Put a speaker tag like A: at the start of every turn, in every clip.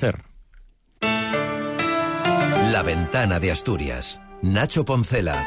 A: SER.
B: La ventana de Asturias. Nacho Poncela.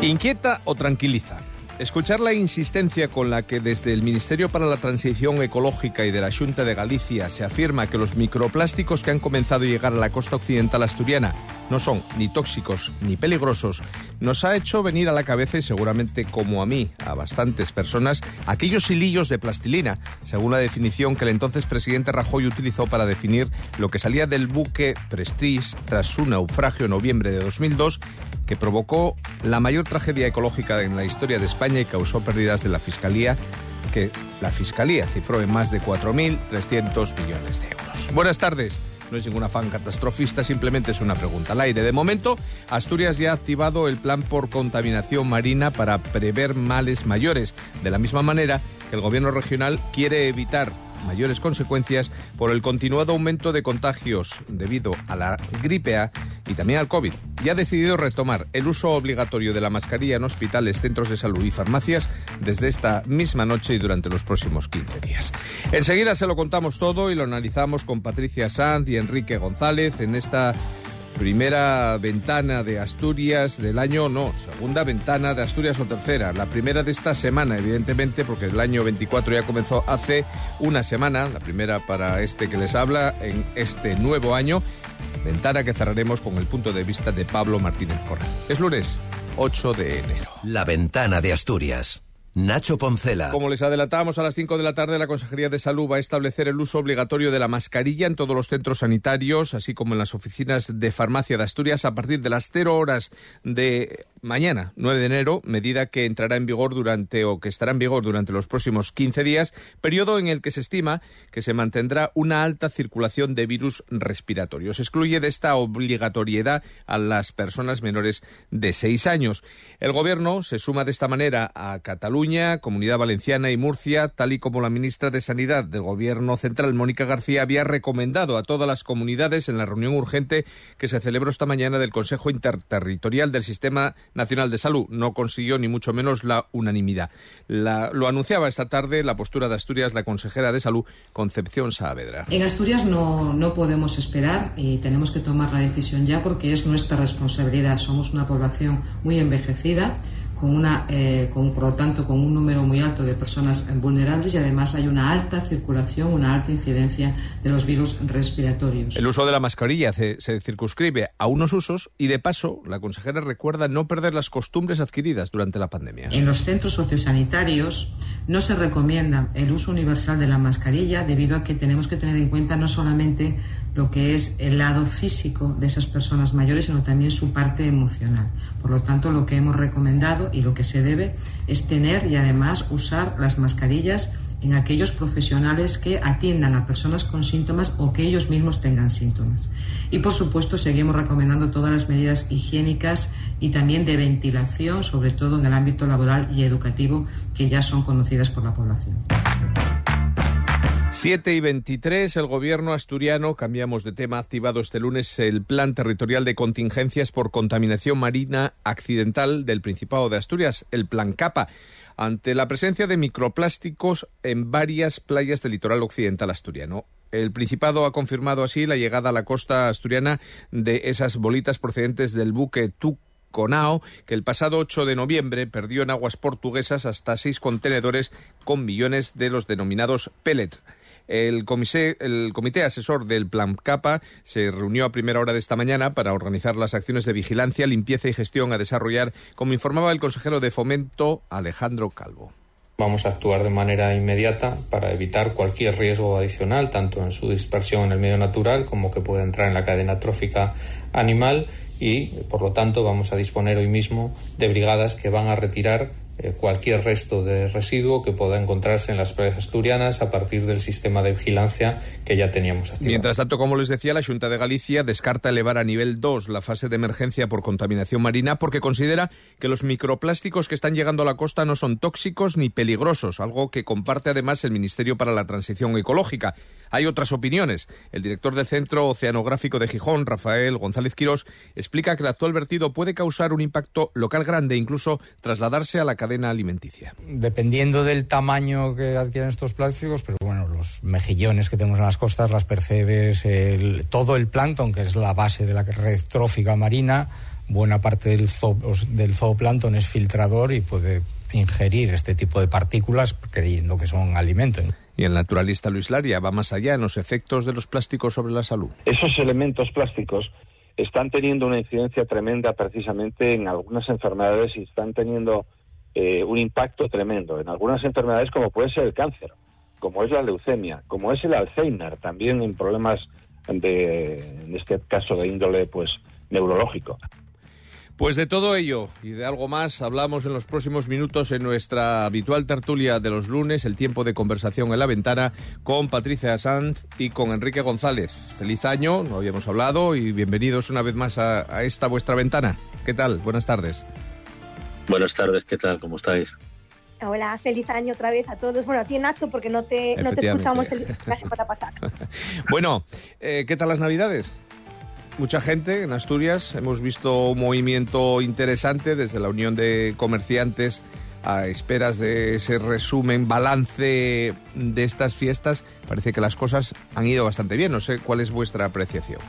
C: ¿Inquieta o tranquiliza? Escuchar la insistencia con la que desde el Ministerio para la Transición Ecológica y de la Junta de Galicia se afirma que los microplásticos que han comenzado a llegar a la costa occidental asturiana no son ni tóxicos ni peligrosos, nos ha hecho venir a la cabeza y seguramente como a mí, a bastantes personas, aquellos hilillos de plastilina, según la definición que el entonces presidente Rajoy utilizó para definir lo que salía del buque Prestige tras su naufragio en noviembre de 2002 que provocó la mayor tragedia ecológica en la historia de España y causó pérdidas de la Fiscalía, que la Fiscalía cifró en más de 4.300 millones de euros. Buenas tardes. No es ningún afán catastrofista, simplemente es una pregunta al aire. De momento, Asturias ya ha activado el plan por contaminación marina para prever males mayores, de la misma manera que el gobierno regional quiere evitar mayores consecuencias por el continuado aumento de contagios debido a la gripe A y también al COVID. Y ha decidido retomar el uso obligatorio de la mascarilla en hospitales, centros de salud y farmacias desde esta misma noche y durante los próximos 15 días. Enseguida se lo contamos todo y lo analizamos con Patricia Sanz y Enrique González en esta Primera ventana de Asturias del año, no, segunda ventana de Asturias o tercera. La primera de esta semana, evidentemente, porque el año 24 ya comenzó hace una semana, la primera para este que les habla en este nuevo año. Ventana que cerraremos con el punto de vista de Pablo Martínez Corral. Es lunes 8 de enero.
B: La ventana de Asturias. Nacho Poncela.
C: Como les adelantábamos a las 5 de la tarde, la Consejería de Salud va a establecer el uso obligatorio de la mascarilla en todos los centros sanitarios, así como en las oficinas de farmacia de Asturias a partir de las 0 horas de mañana, 9 de enero, medida que entrará en vigor durante o que estará en vigor durante los próximos 15 días, periodo en el que se estima que se mantendrá una alta circulación de virus respiratorios. Excluye de esta obligatoriedad a las personas menores de 6 años. El Gobierno se suma de esta manera a Cataluña Comunidad Valenciana y Murcia, tal y como la ministra de Sanidad del Gobierno Central, Mónica García, había recomendado a todas las comunidades en la reunión urgente que se celebró esta mañana del Consejo Interterritorial del Sistema Nacional de Salud. No consiguió ni mucho menos la unanimidad. lo anunciaba esta tarde la postura de Asturias la consejera de Salud, Concepción Saavedra.
D: En Asturias no, no podemos esperar y tenemos que tomar la decisión ya porque es nuestra responsabilidad. Somos una población muy envejecida con una, eh, con, por lo tanto, con un número muy alto de personas vulnerables y además hay una alta circulación, una alta incidencia de los virus respiratorios.
C: El uso de la mascarilla se, se circunscribe a unos usos y, de paso, la consejera recuerda no perder las costumbres adquiridas durante la pandemia.
D: En los centros sociosanitarios no se recomienda el uso universal de la mascarilla debido a que tenemos que tener en cuenta no solamente lo que es el lado físico de esas personas mayores, sino también su parte emocional. Por lo tanto, lo que hemos recomendado y lo que se debe es tener y además usar las mascarillas en aquellos profesionales que atiendan a personas con síntomas o que ellos mismos tengan síntomas. Y por supuesto seguimos recomendando todas las medidas higiénicas y también de ventilación, sobre todo en el ámbito laboral y educativo, que ya son conocidas por la población.
C: 7 y 23, el gobierno asturiano, cambiamos de tema, ha activado este lunes el Plan Territorial de Contingencias por Contaminación Marina Accidental del Principado de Asturias, el Plan CAPA, ante la presencia de microplásticos en varias playas del litoral occidental asturiano. El Principado ha confirmado así la llegada a la costa asturiana de esas bolitas procedentes del buque Tuconao, que el pasado 8 de noviembre perdió en aguas portuguesas hasta seis contenedores con millones de los denominados pellet. El, comité asesor del Plan CAPA se reunió a primera hora de esta mañana para organizar las acciones de vigilancia, limpieza y gestión a desarrollar, como informaba el consejero de Fomento, Alejandro Calvo.
E: Vamos a actuar de manera inmediata para evitar cualquier riesgo adicional, tanto en su dispersión en el medio natural como que pueda entrar en la cadena trófica animal y, por lo tanto, vamos a disponer hoy mismo de brigadas que van a retirar cualquier resto de residuo que pueda encontrarse en las playas asturianas a partir del sistema de vigilancia que ya teníamos activado.
C: Mientras tanto, como les decía, la Junta de Galicia descarta elevar a nivel 2 la fase de emergencia por contaminación marina porque considera que los microplásticos que están llegando a la costa no son tóxicos ni peligrosos, algo que comparte además el Ministerio para la Transición Ecológica. hay otras opiniones. El director del Centro Oceanográfico de Gijón, Rafael González Quirós, explica que el actual vertido puede causar un impacto local grande, incluso trasladarse a la cadena alimenticia.
A: Dependiendo del tamaño que adquieren estos plásticos, pero bueno, los mejillones que tenemos en las costas, las percebes, todo el plancton, que es la base de la red trófica marina, buena parte del, del zooplancton es filtrador y puede ingerir este tipo de partículas creyendo que son alimentos.
C: Y el naturalista Luis Laria va más allá en los efectos de los plásticos sobre la salud.
F: Esos elementos plásticos están teniendo una incidencia tremenda precisamente en algunas enfermedades y están teniendo eh, un impacto tremendo en algunas enfermedades como puede ser el cáncer, como es la leucemia, como es el Alzheimer, también en problemas de, en este caso de índole pues neurológico.
C: Pues de todo ello y de algo más hablamos en los próximos minutos en nuestra habitual tertulia de los lunes, el tiempo de conversación en la ventana, con Patricia Sanz y con Enrique González. Feliz año, no habíamos hablado y bienvenidos una vez más a, esta vuestra ventana. ¿Qué tal? Buenas tardes.
G: Buenas tardes, ¿qué tal? ¿Cómo estáis?
H: Hola, feliz año otra vez a todos. Bueno, a ti Nacho, porque no te, no te escuchamos el, la semana pasada.
C: bueno, eh, ¿qué tal las Navidades? mucha gente en Asturias. Hemos visto un movimiento interesante desde la Unión de Comerciantes a esperas de ese resumen, balance de estas fiestas. Parece que las cosas han ido bastante bien. No sé cuál es vuestra apreciación.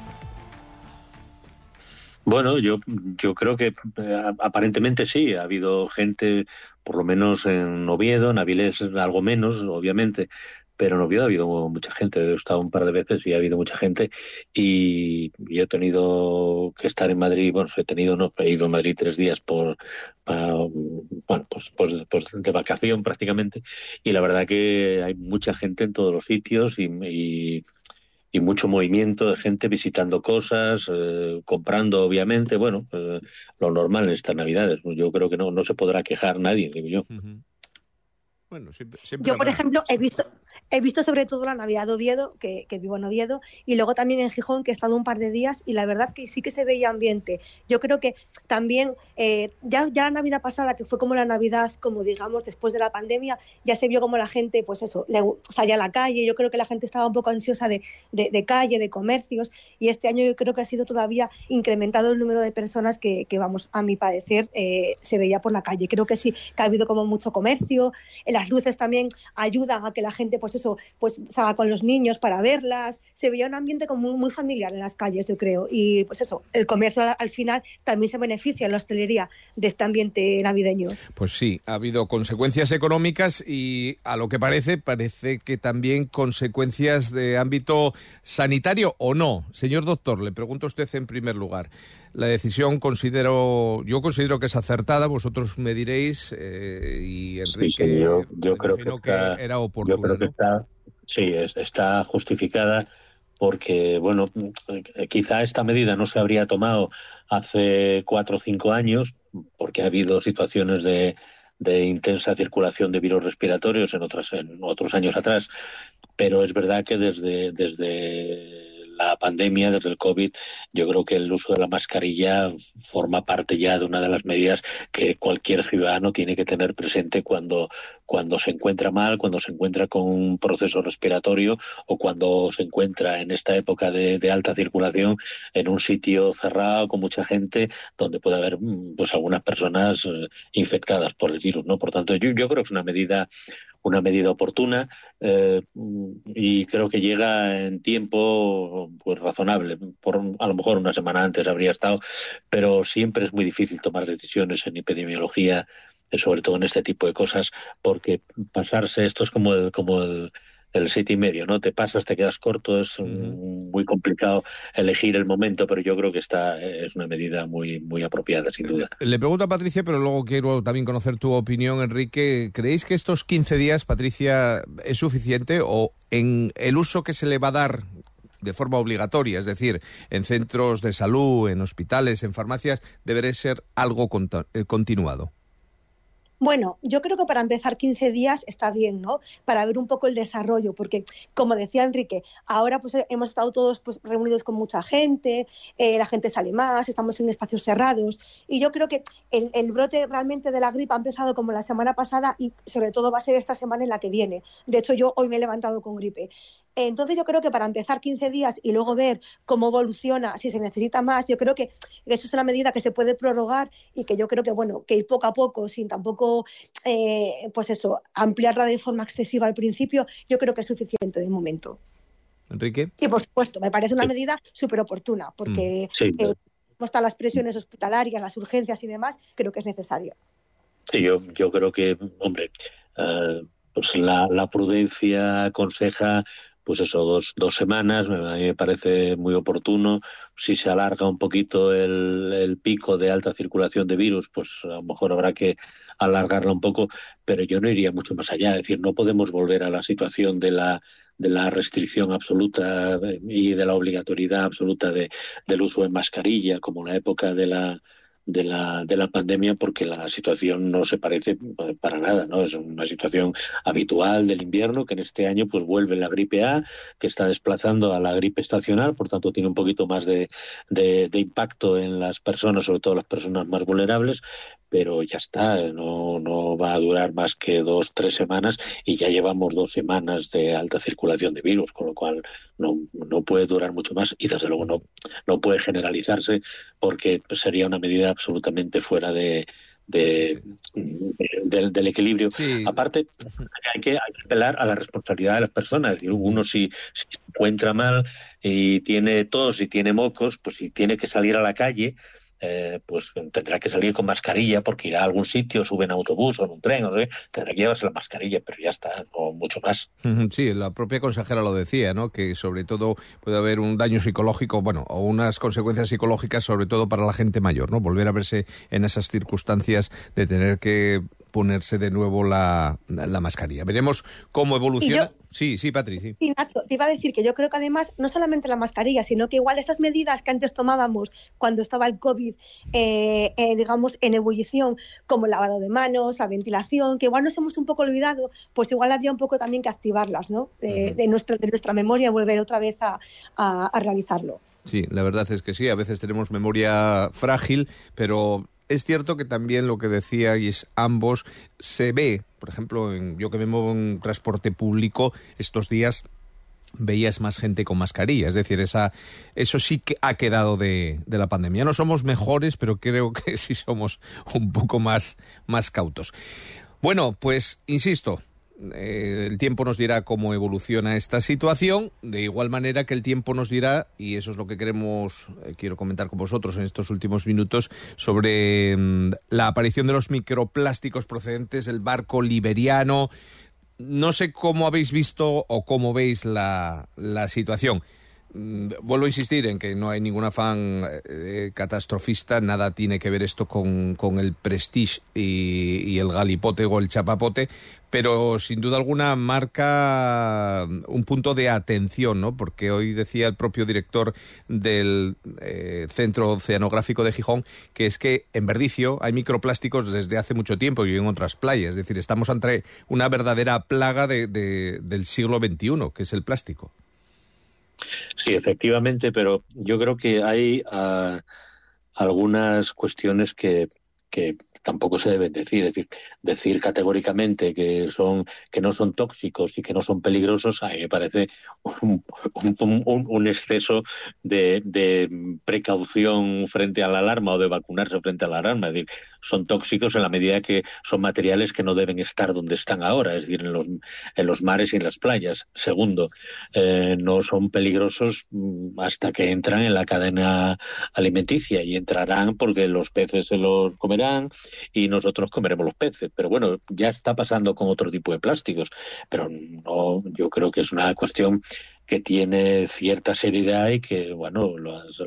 G: Bueno, yo, yo creo que eh, aparentemente sí. Ha habido gente, por lo menos en Oviedo, en Avilés algo menos, obviamente, pero en Oviedo ha habido mucha gente, he estado un par de veces y ha habido mucha gente y, yo he tenido que estar en Madrid, bueno, he tenido, no, he ido a Madrid tres días por, bueno, pues, pues, pues, de vacación prácticamente y la verdad que hay mucha gente en todos los sitios y, y, mucho movimiento de gente visitando cosas, eh, comprando obviamente, bueno, eh, lo normal en estas navidades, yo creo que no, no se podrá quejar nadie, digo yo.
H: Yo, por ejemplo, he visto, he visto sobre todo la Navidad de Oviedo, que, vivo en Oviedo, y luego también en Gijón, que he estado un par de días, y la verdad que sí que se veía ambiente. Yo creo que también, eh, ya, ya la Navidad pasada, que fue como la Navidad, como digamos, después de la pandemia, ya se vio como la gente, pues eso, le, salía a la calle, yo creo que la gente estaba un poco ansiosa de, de, calle, de comercios, y este año yo creo que ha sido todavía incrementado el número de personas que, que vamos, a mi parecer, eh, se veía por la calle. Creo que sí, que ha habido como mucho comercio, las luces también ayudan a que la gente, pues eso, pues salga con los niños para verlas. Se veía un ambiente como muy, familiar en las calles, yo creo. Y pues eso, el comercio al final también se beneficia en la hostelería de este ambiente navideño.
C: Pues sí, ha habido consecuencias económicas y a lo que parece, parece que también consecuencias de ámbito sanitario o no. Señor doctor, le pregunto a usted en primer lugar. La decisión considero, yo considero que es acertada, vosotros me diréis, eh, y Enrique,
G: sí, yo, creo que, está, era oportuna. Yo creo que está, sí, está justificada porque, bueno, quizá esta medida no se habría tomado hace cuatro o cinco años, porque ha habido situaciones de, de intensa circulación de virus respiratorios en otras en otros años atrás, pero es verdad que desde desde la pandemia, desde el COVID, yo creo que el uso de la mascarilla forma parte ya de una de las medidas que cualquier ciudadano tiene que tener presente cuando, cuando se encuentra mal, cuando se encuentra con un proceso respiratorio o cuando se encuentra en esta época de, alta circulación en un sitio cerrado con mucha gente donde puede haber pues algunas personas eh, infectadas por el virus, ¿no? Por tanto, yo, yo creo que es una medida una medida oportuna eh, y creo que llega en tiempo pues razonable. Por, a lo mejor una semana antes habría estado, pero siempre es muy difícil tomar decisiones en epidemiología, eh, sobre todo en este tipo de cosas, porque pasarse esto es como el, como el, el siete y medio, ¿no? Te pasas, te quedas corto, es muy complicado elegir el momento, pero yo creo que esta es una medida muy, muy apropiada, sin duda.
C: Le pregunto a Patricia, pero luego quiero también conocer tu opinión, Enrique. ¿Creéis que estos 15 días, Patricia, es suficiente o en el uso que se le va a dar de forma obligatoria, es decir, en centros de salud, en hospitales, en farmacias, debería ser algo eh, continuado?
H: Bueno, yo creo que para empezar 15 días está bien, ¿no? Para ver un poco el desarrollo, porque como decía Enrique, ahora pues hemos estado todos pues, reunidos con mucha gente, eh, la gente sale más, estamos en espacios cerrados y yo creo que el, el, brote realmente de la gripe ha empezado como la semana pasada y sobre todo va a ser esta semana en la que viene. De hecho, yo hoy me he levantado con gripe Entonces yo creo que para empezar 15 días y luego ver cómo evoluciona, si se necesita más, yo creo que eso es una medida que se puede prorrogar y que yo creo que, bueno, que ir poco a poco, sin tampoco, eh, pues eso, ampliarla de forma excesiva al principio, yo creo que es suficiente de momento.
C: Enrique.
H: Y por supuesto, me parece una medida súper oportuna, porque mm. eh, como están las presiones hospitalarias, las urgencias y demás, creo que es necesario.
G: Sí, yo, yo creo que, hombre, eh, pues la, la, prudencia aconseja pues eso, dos, dos semanas, a mí me parece muy oportuno. Si se alarga un poquito el, el, pico de alta circulación de virus, pues a lo mejor habrá que alargarla un poco, pero yo no iría mucho más allá. Es decir, no podemos volver a la situación de la, de la restricción absoluta y de la obligatoriedad absoluta de, del uso de mascarilla, como en la época de la, de la, de la pandemia porque la situación no se parece eh, para nada, ¿no? Es una situación habitual del invierno que en este año pues vuelve la gripe A, que está desplazando a la gripe estacional, por tanto tiene un poquito más de, de, de impacto en las personas, sobre todo las personas más vulnerables, pero ya está, no, no va a durar más que dos, tres semanas y ya llevamos dos semanas de alta circulación de virus, con lo cual no, no puede durar mucho más y desde luego no, no puede generalizarse porque sería una medida absolutamente fuera de, de, del, equilibrio. Aparte, hay que, apelar a la responsabilidad de las personas. Es decir, uno si, si, se encuentra mal y tiene tos y tiene mocos, pues si tiene que salir a la calle, eh, pues tendrá que salir con mascarilla porque irá a algún sitio, sube en autobús o en un tren, no sé, tendrá que llevarse la mascarilla, pero ya está, no mucho más.
C: Sí, la propia consejera lo decía, ¿no? Que sobre todo puede haber un daño psicológico, bueno, o unas consecuencias psicológicas, sobre todo para la gente mayor, ¿no? Volver a verse en esas circunstancias de tener que ponerse de nuevo la, la mascarilla. Veremos cómo evoluciona. Sí, sí, Patri, sí.
H: Nacho, te iba a decir que yo creo que además, no solamente la mascarilla, sino que igual esas medidas que antes tomábamos cuando estaba el COVID, eh, eh, digamos, en ebullición, como el lavado de manos, la ventilación, que igual nos hemos un poco olvidado, pues igual había un poco también que activarlas, ¿no? De, nuestra, de nuestra memoria y volver otra vez a, a realizarlo.
C: Sí, la verdad es que sí, a veces tenemos memoria frágil, pero es cierto que también lo que decíais ambos se ve, por ejemplo, en, yo que me muevo en transporte público estos días veías más gente con mascarilla. Es decir, esa, eso sí que ha quedado de, de, la pandemia. No somos mejores, pero creo que sí somos un poco más, más cautos. Bueno, pues insisto, eh, el tiempo nos dirá cómo evoluciona esta situación, de igual manera que el tiempo nos dirá, y eso es lo que queremos, eh, quiero comentar con vosotros en estos últimos minutos, sobre mm, la aparición de los microplásticos procedentes del barco liberiano. No sé cómo habéis visto o cómo veis la, la situación. Mm, vuelvo a insistir en que no hay ningún afán eh, catastrofista, nada tiene que ver esto con, con el prestige y, y, el galipote o el chapapote, pero sin duda alguna marca un punto de atención, ¿no? Porque hoy decía el propio director del eh, Centro Oceanográfico de Gijón que es que en Verdicio hay microplásticos desde hace mucho tiempo y en otras playas, es decir, estamos ante una verdadera plaga de, del siglo XXI, que es el plástico.
G: Sí, efectivamente, pero yo creo que hay uh, algunas cuestiones que, que tampoco se deben decir. Es decir, decir categóricamente que son que no son tóxicos y que no son peligrosos, a mí me parece un, exceso de, de, precaución frente a la alarma o de vacunarse frente a la alarma. Es decir, son tóxicos en la medida que son materiales que no deben estar donde están ahora, es decir, en los, en los mares y en las playas. Segundo, eh, no son peligrosos mm, hasta que entran en la cadena alimenticia y entrarán porque los peces se los comerán y nosotros comeremos los peces. Pero bueno, ya está pasando con otro tipo de plásticos, pero no, yo creo que es una cuestión que tiene cierta seriedad y que, bueno, las,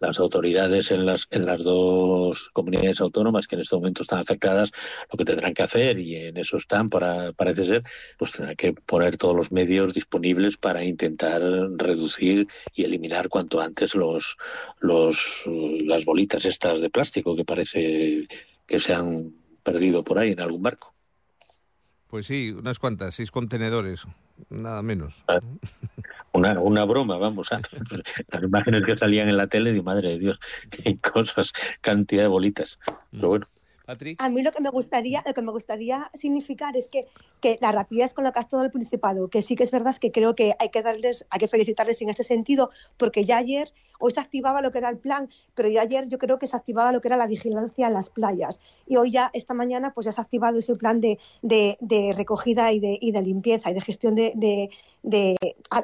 G: las autoridades en las, en las dos comunidades autónomas que en este momento están afectadas lo que tendrán que hacer y en eso están, para, parece ser, pues tendrán que poner todos los medios disponibles para intentar reducir y eliminar cuanto antes los, los, las bolitas estas de plástico que parece que se han perdido por ahí en algún barco.
C: Pues sí, unas cuantas, seis contenedores, nada menos.
G: Ah, una, una broma, vamos, a, las imágenes que salían en la tele, de madre de Dios, qué cosas, cantidad de bolitas. Pero bueno.
H: A mí lo que me gustaría, lo que me gustaría significar es que, que la rapidez con la que ha actuado el Principado, que sí que es verdad que creo que hay que darles, hay que felicitarles en este sentido, porque ya ayer Hoy se activaba lo que era el plan, pero ya ayer yo creo que se activaba lo que era la vigilancia en las playas. Y hoy ya, esta mañana, pues ya se ha activado ese plan de, recogida y de, y de, limpieza y de gestión de,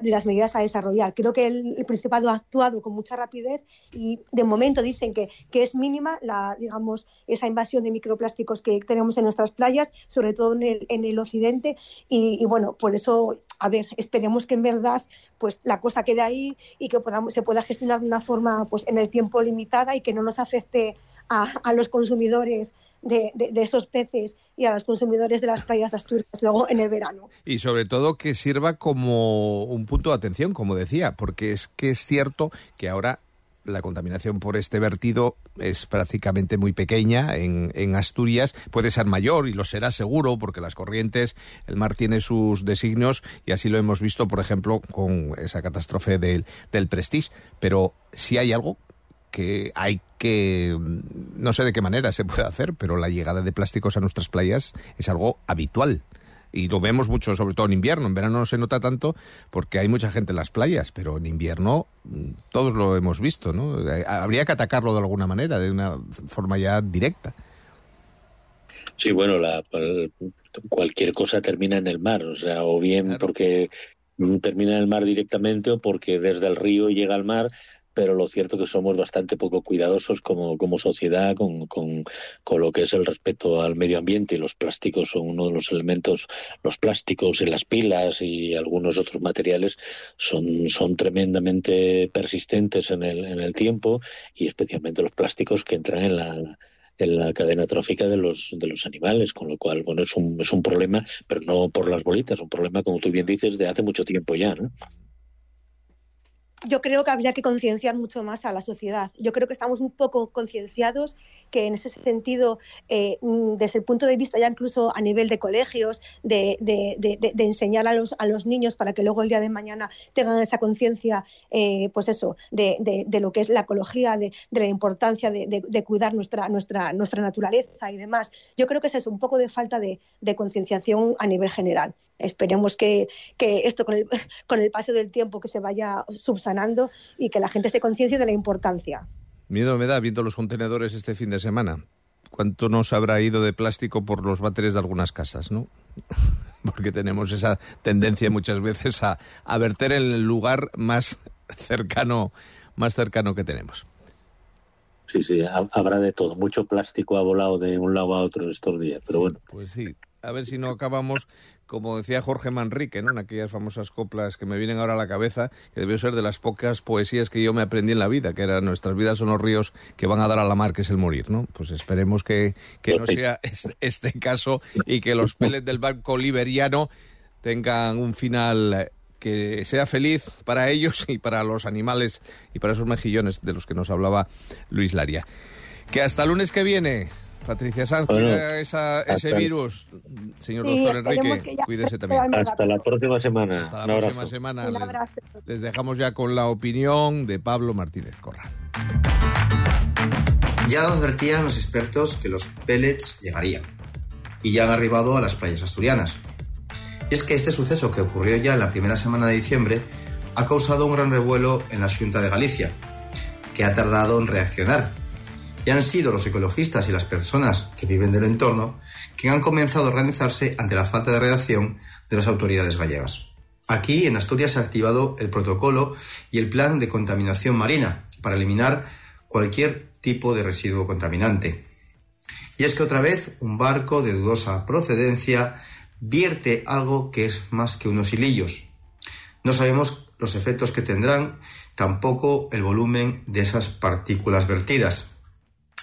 H: las medidas a desarrollar. Creo que el, Principado ha actuado con mucha rapidez y de momento dicen que, que es mínima la, digamos, esa invasión de microplásticos que tenemos en nuestras playas, sobre todo en el, en el occidente. Y, y bueno, por eso, a ver, esperemos que en verdad pues la cosa quede ahí y que podamos, se pueda gestionar de una forma pues en el tiempo limitada y que no nos afecte a, los consumidores de, esos peces y a los consumidores de las playas de Asturias luego en el verano.
C: Y sobre todo que sirva como un punto de atención, como decía, porque es que es cierto que ahora la contaminación por este vertido es prácticamente muy pequeña en, Asturias. Puede ser mayor y lo será seguro porque las corrientes, el mar tiene sus designios y así lo hemos visto, por ejemplo, con esa catástrofe del, del Prestige. Pero si hay algo que hay que, no sé de qué manera se puede hacer, pero la llegada de plásticos a nuestras playas es algo habitual y lo vemos mucho, sobre todo en invierno. En verano no se nota tanto porque hay mucha gente en las playas, pero en invierno mm, todos lo hemos visto, ¿no? Eh, habría que atacarlo de alguna manera, de una forma ya directa.
G: Sí, bueno, la, cualquier cosa termina en el mar, o sea, o bien porque termina en el mar directamente o porque desde el río llega al mar pero lo cierto que somos bastante poco cuidadosos como, como sociedad con, con, con, lo que es el respeto al medio ambiente y los plásticos son uno de los elementos, los plásticos en las pilas y algunos otros materiales son, son tremendamente persistentes en el, en el tiempo y especialmente los plásticos que entran en la, en la cadena trófica de los, de los animales, con lo cual, bueno, es un, es un problema, pero no por las bolitas, un problema, como tú bien dices, de hace mucho tiempo ya, ¿no?
H: Yo creo que habría que concienciar mucho más a la sociedad. Yo creo que estamos un poco concienciados que en ese sentido, eh, mm, desde el punto de vista ya incluso a nivel de colegios, de, enseñar a los, niños para que luego el día de mañana tengan esa conciencia, eh, pues eso, de, lo que es la ecología, de, la importancia de, cuidar nuestra naturaleza y demás. Yo creo que es eso, un poco de falta de, concienciación a nivel general. Esperemos que, esto con el, con el paso del tiempo que se vaya subsanando y que la gente se conciencie de la importancia.
C: Miedo me da viendo los contenedores este fin de semana. ¿Cuánto nos habrá ido de plástico por los váteres de algunas casas, no? Porque tenemos esa tendencia muchas veces a, a verter en el lugar más cercano, más cercano que tenemos.
G: Sí, sí, habrá de todo. Mucho plástico ha volado de un lado a otro estos días, pero bueno.
C: Pues sí, a ver si no acabamos, como decía Jorge Manrique, ¿no? en aquellas famosas coplas que me vienen ahora a la cabeza, que debió ser de las pocas poesías que yo me aprendí en la vida, que eran nuestras vidas son los ríos que van a dar a la mar, que es el morir. ¿no? Pues esperemos que, que no sea este caso y que los peles del barco liberiano tengan un final eh, que sea feliz para ellos y para los animales y para esos mejillones de los que nos hablaba Luis Laria. Que hasta el lunes que viene Patricia Sanz, cuida ese virus. Señor doctor Enrique, cuídese también.
G: Hasta la próxima semana.
C: Hasta la próxima semana. Les, dejamos ya con la opinión de Pablo Martínez Corral.
I: Ya advertían los expertos que los pellets llegarían y ya han arribado a las playas asturianas. Y es que este suceso que ocurrió ya en la primera semana de diciembre ha causado un gran revuelo en la Junta de Galicia, que ha tardado en reaccionar y han sido los ecologistas y las personas que viven del entorno quienes han comenzado a organizarse ante la falta de reacción de las autoridades gallegas. Aquí, en Asturias, se ha activado el protocolo y el plan de contaminación marina para eliminar cualquier tipo de residuo contaminante. Y es que otra vez un barco de dudosa procedencia vierte algo que es más que unos hilillos. No sabemos los efectos que tendrán, tampoco el volumen de esas partículas vertidas.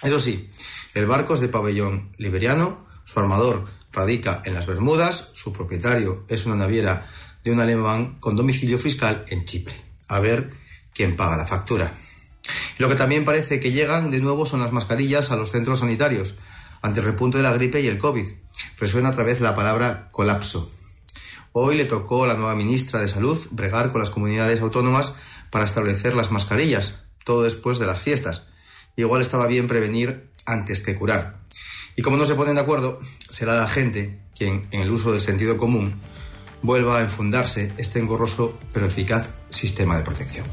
I: Eso sí, el barco es de pabellón liberiano, su armador radica en las Bermudas, su propietario es una naviera de un alemán con domicilio fiscal en Chipre. A ver quién paga la factura. lo que también parece que llegan de nuevo son las mascarillas a los centros sanitarios ante el repunte de la gripe y el COVID. Resuena otra vez la palabra colapso. Hoy le tocó a la nueva ministra de Salud bregar con las comunidades autónomas para establecer las mascarillas, todo después de las fiestas igual estaba bien prevenir antes que curar. Y como no se ponen de acuerdo, será la gente quien, en el uso del sentido común, vuelva a enfundarse este engorroso pero eficaz sistema de protección.